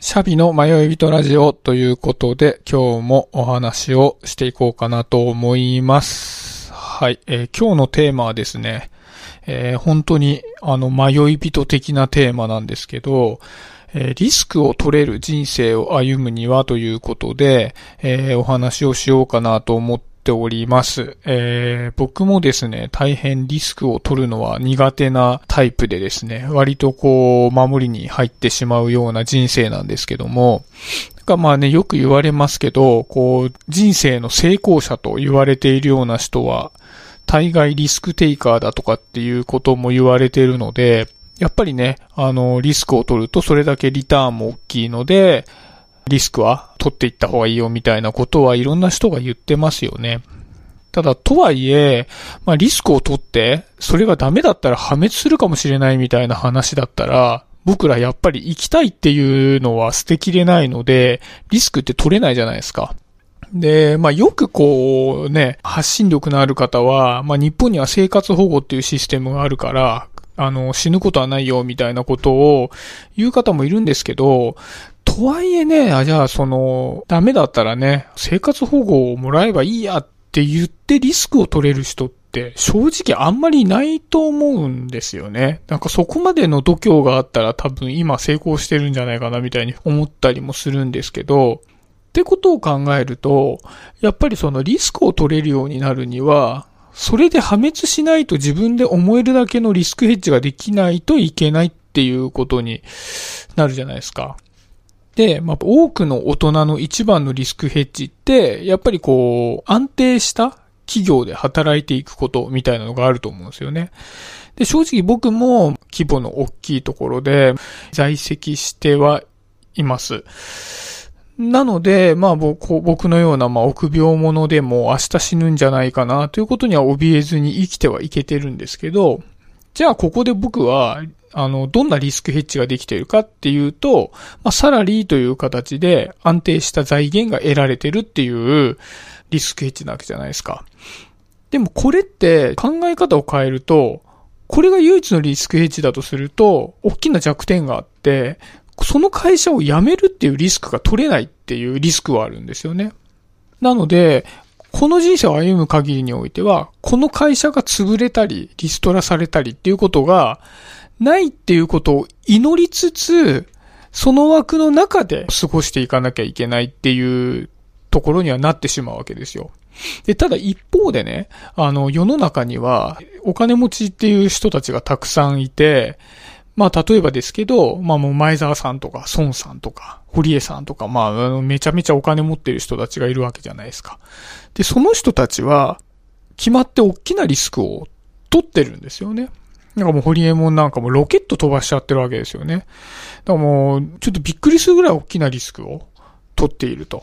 シャビの迷い人ラジオということで、今日もお話をしていこうかなと思います。はい、えー今日のテーマはですね、えー本当にあの迷い人的なテーマなんですけど、えーリスクを取れる人生を歩むにはということで、えお話をしようかなと思ってております。えー僕もですね、大変リスクを取るのは苦手なタイプでですね、割とこう、守りに入ってしまうような人生なんですけども、がまあね、よく言われますけど、こう、人生の成功者と言われているような人は、大概リスクテイカーだとかっていうことも言われているので、やっぱりね、あの、リスクを取るとそれだけリターンも大きいので、リスクは取っていった方がいいよみたいなことはいろんな人が言ってますよね。ただ、とはいえ、まあリスクを取って、それがダメだったら破滅するかもしれないみたいな話だったら、僕らやっぱり生きたいっていうのは捨てきれないので、リスクって取れないじゃないですか。で、まあよくこうね、発信力のある方は、まあ日本には生活保護っていうシステムがあるから、あの、死ぬことはないよみたいなことを言う方もいるんですけど、とはいえね、あ、じゃあその、ダメだったらね、生活保護をもらえばいいやって言ってリスクを取れる人って正直あんまりいないと思うんですよね。なんかそこまでの度胸があったら多分今成功してるんじゃないかなみたいに思ったりもするんですけど、ってことを考えると、やっぱりそのリスクを取れるようになるには、それで破滅しないと自分で思えるだけのリスクヘッジができないといけないっていうことになるじゃないですか。で、まあ、多くの大人の一番のリスクヘッジって、やっぱりこう、安定した企業で働いていくことみたいなのがあると思うんですよね。で、正直僕も規模の大きいところで在籍してはいます。なので、まあ僕のような、まあ臆病者でも明日死ぬんじゃないかなということには怯えずに生きてはいけてるんですけど、じゃあここで僕は、あの、どんなリスクヘッジができているかっていうと、まあサラリーという形で安定した財源が得られてるっていうリスクヘッジなわけじゃないですか。でもこれって考え方を変えると、これが唯一のリスクヘッジだとすると、大きな弱点があって、その会社を辞めるっていうリスクが取れないっていうリスクはあるんですよね。なので、この人生を歩む限りにおいては、この会社が潰れたり、リストラされたりっていうことがないっていうことを祈りつつ、その枠の中で過ごしていかなきゃいけないっていうところにはなってしまうわけですよ。で、ただ一方でね、あの、世の中には、お金持ちっていう人たちがたくさんいて、まあ、例えばですけど、まあもう前澤さんとか、孫さんとか、堀江さんとか、まあ、あのめちゃめちゃお金持ってる人たちがいるわけじゃないですか。で、その人たちは、決まって大きなリスクを取ってるんですよね。なんかもうホリエモンなんかもロケット飛ばしちゃってるわけですよね。だからもう、ちょっとびっくりするぐらい大きなリスクを取っていると。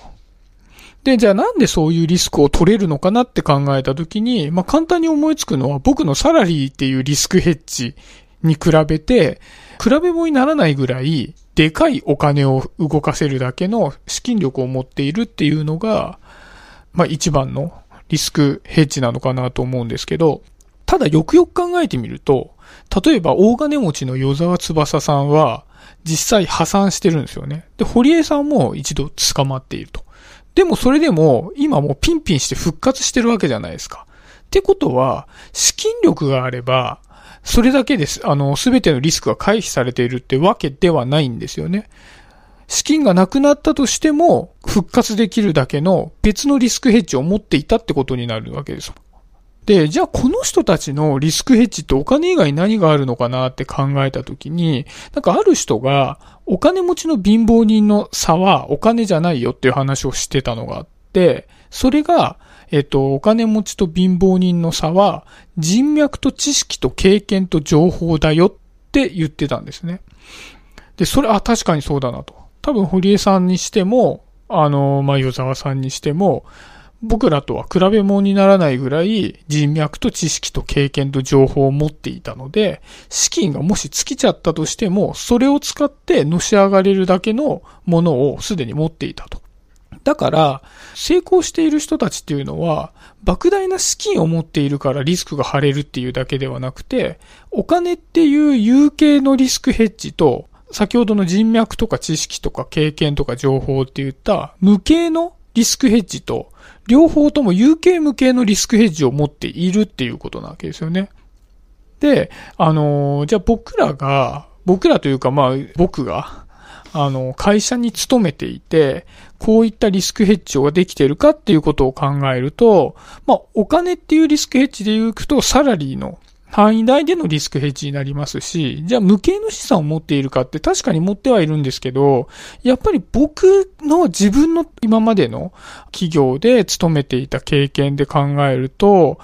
で、じゃあなんでそういうリスクを取れるのかなって考えたときに、まあ簡単に思いつくのは僕のサラリーっていうリスクヘッジに比べて、比べ物にならないぐらい、でかいお金を動かせるだけの資金力を持っているっていうのが、まあ一番のリスクヘッジなのかなと思うんですけど、ただよくよく考えてみると、例えば大金持ちの与沢翼さんは、実際破産してるんですよね。で、堀江さんも一度捕まっていると。でもそれでも、今もうピンピンして復活してるわけじゃないですか。ってことは、資金力があれば、それだけです。あの、すべてのリスクが回避されているってわけではないんですよね。資金がなくなったとしても、復活できるだけの別のリスクヘッジを持っていたってことになるわけです。で、じゃあこの人たちのリスクヘッジってお金以外何があるのかなって考えたときに、なんかある人が、お金持ちの貧乏人の差はお金じゃないよっていう話をしてたのがあって、それが、えっと、お金持ちと貧乏人の差は、人脈と知識と経験と情報だよって言ってたんですね。で、それ、あ、確かにそうだなと。多分、堀江さんにしても、あの、まあ、与沢さんにしても、僕らとは比べ物にならないぐらい人脈と知識と経験と情報を持っていたので、資金がもし尽きちゃったとしても、それを使ってのし上がれるだけのものをすでに持っていたと。だから、成功している人たちっていうのは、莫大な資金を持っているからリスクが張れるっていうだけではなくて、お金っていう有形のリスクヘッジと、先ほどの人脈とか知識とか経験とか情報って言った無形のリスクヘッジと、両方とも有形無形のリスクヘッジを持っているっていうことなわけですよね。で、あのー、じゃあ僕らが、僕らというかまあ僕が、あの、会社に勤めていて、こういったリスクヘッジができてるかっていうことを考えると、まあ、お金っていうリスクヘッジで言うと、サラリーの範囲内でのリスクヘッジになりますし、じゃあ無形の資産を持っているかって確かに持ってはいるんですけど、やっぱり僕の自分の今までの企業で勤めていた経験で考えると、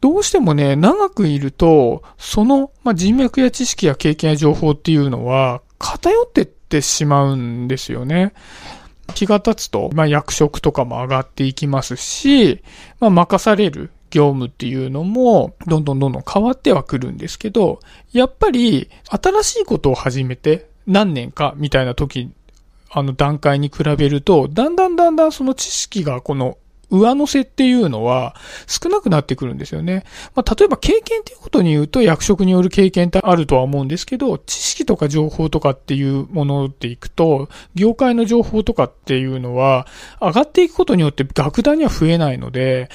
どうしてもね、長くいると、その、まあ、人脈や知識や経験や情報っていうのは偏ってってしまうんですよね。気が経つと、まあ、役職とかも上がっていきますし、まあ、任される業務っていうのも、どんどんどんどん変わってはくるんですけど、やっぱり、新しいことを始めて、何年かみたいな時、あの段階に比べると、だんだんだんだんその知識がこの上乗せっていうのは少なくなってくるんですよね。まあ、例えば経験っていうことに言うと役職による経験ってあるとは思うんですけど、知識とか情報とかっていうものでいくと、業界の情報とかっていうのは上がっていくことによって楽団には増えないので、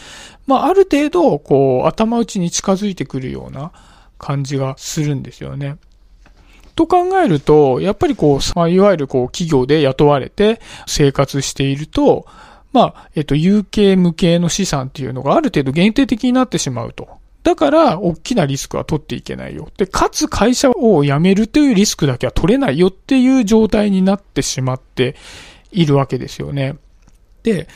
まあ、ある程度、こう、頭打ちに近づいてくるような感じがするんですよね。と考えると、やっぱりこう、まあ、いわゆるこう、企業で雇われて生活していると、まあ、えっと、有形無形の資産っていうのがある程度限定的になってしまうと。だから、大きなリスクは取っていけないよ。で、かつ会社を辞めるというリスクだけは取れないよっていう状態になってしまっているわけですよね。で、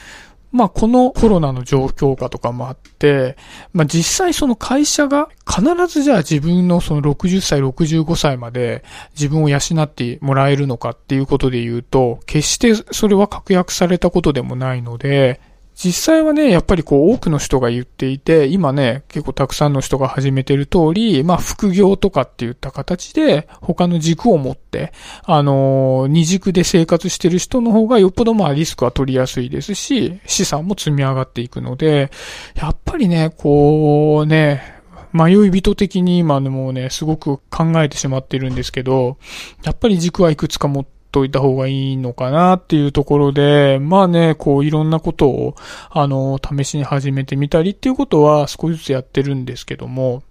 まあこのコロナの状況下とかもあって、まあ実際その会社が必ずじゃあ自分のその60歳、65歳まで自分を養ってもらえるのかっていうことで言うと、決してそれは確約されたことでもないので、実際はね、やっぱりこう多くの人が言っていて、今ね、結構たくさんの人が始めてる通り、まあ副業とかって言った形で、他の軸を持って、あのー、二軸で生活してる人の方がよっぽどまあリスクは取りやすいですし、資産も積み上がっていくので、やっぱりね、こうね、迷い人的に今でもね、すごく考えてしまってるんですけど、やっぱり軸はいくつか持ってといた方がいいのかなっていうところで、まあね、こういろんなことを、あの、試しに始めてみたりっていうことは少しずつやってるんですけども、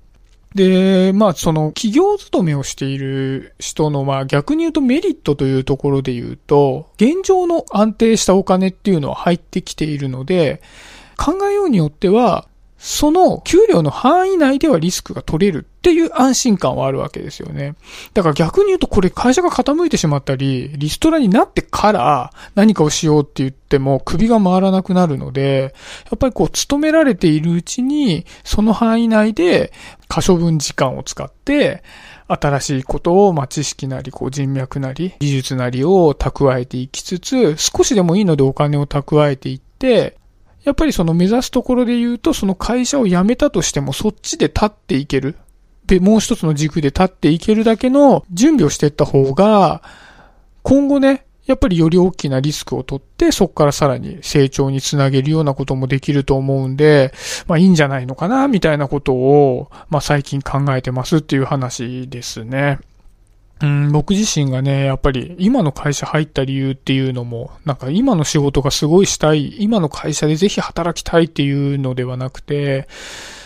で、まあその企業勤めをしている人のまあ逆に言うとメリットというところで言うと、現状の安定したお金っていうのは入ってきているので、考えようによっては、その給料の範囲内ではリスクが取れるっていう安心感はあるわけですよね。だから逆に言うとこれ会社が傾いてしまったり、リストラになってから何かをしようって言っても首が回らなくなるので、やっぱりこう勤められているうちにその範囲内で可処分時間を使って新しいことを、まあ、知識なり、こう人脈なり、技術なりを蓄えていきつつ、少しでもいいのでお金を蓄えていって、やっぱりその目指すところで言うと、その会社を辞めたとしてもそっちで立っていける。で、もう一つの軸で立っていけるだけの準備をしていった方が、今後ね、やっぱりより大きなリスクを取って、そこからさらに成長につなげるようなこともできると思うんで、まあいいんじゃないのかな、みたいなことを、まあ最近考えてますっていう話ですね。僕自身がね、やっぱり今の会社入った理由っていうのも、なんか今の仕事がすごいしたい、今の会社でぜひ働きたいっていうのではなくて、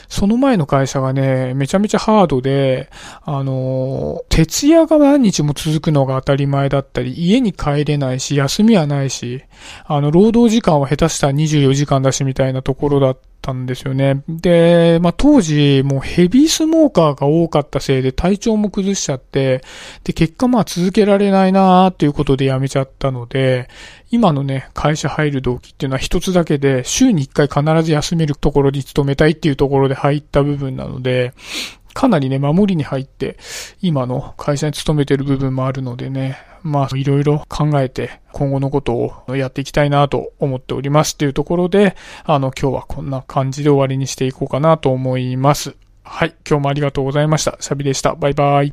その前の会社がね、めちゃめちゃハードで、あの、徹夜が何日も続くのが当たり前だったり、家に帰れないし、休みはないし、あの、労働時間は下手したら24時間だしみたいなところだったたんですよね。で、まあ、当時、もうヘビースモーカーが多かったせいで体調も崩しちゃって、で、結果まあ続けられないなーっていうことで辞めちゃったので、今のね、会社入る動機っていうのは一つだけで、週に一回必ず休めるところに勤めたいっていうところで入った部分なので、かなりね、守りに入って、今の会社に勤めてる部分もあるのでね、まあ、いろいろ考えて、今後のことをやっていきたいなと思っておりますっていうところで、あの、今日はこんな感じで終わりにしていこうかなと思います。はい、今日もありがとうございました。シャビでした。バイバイ。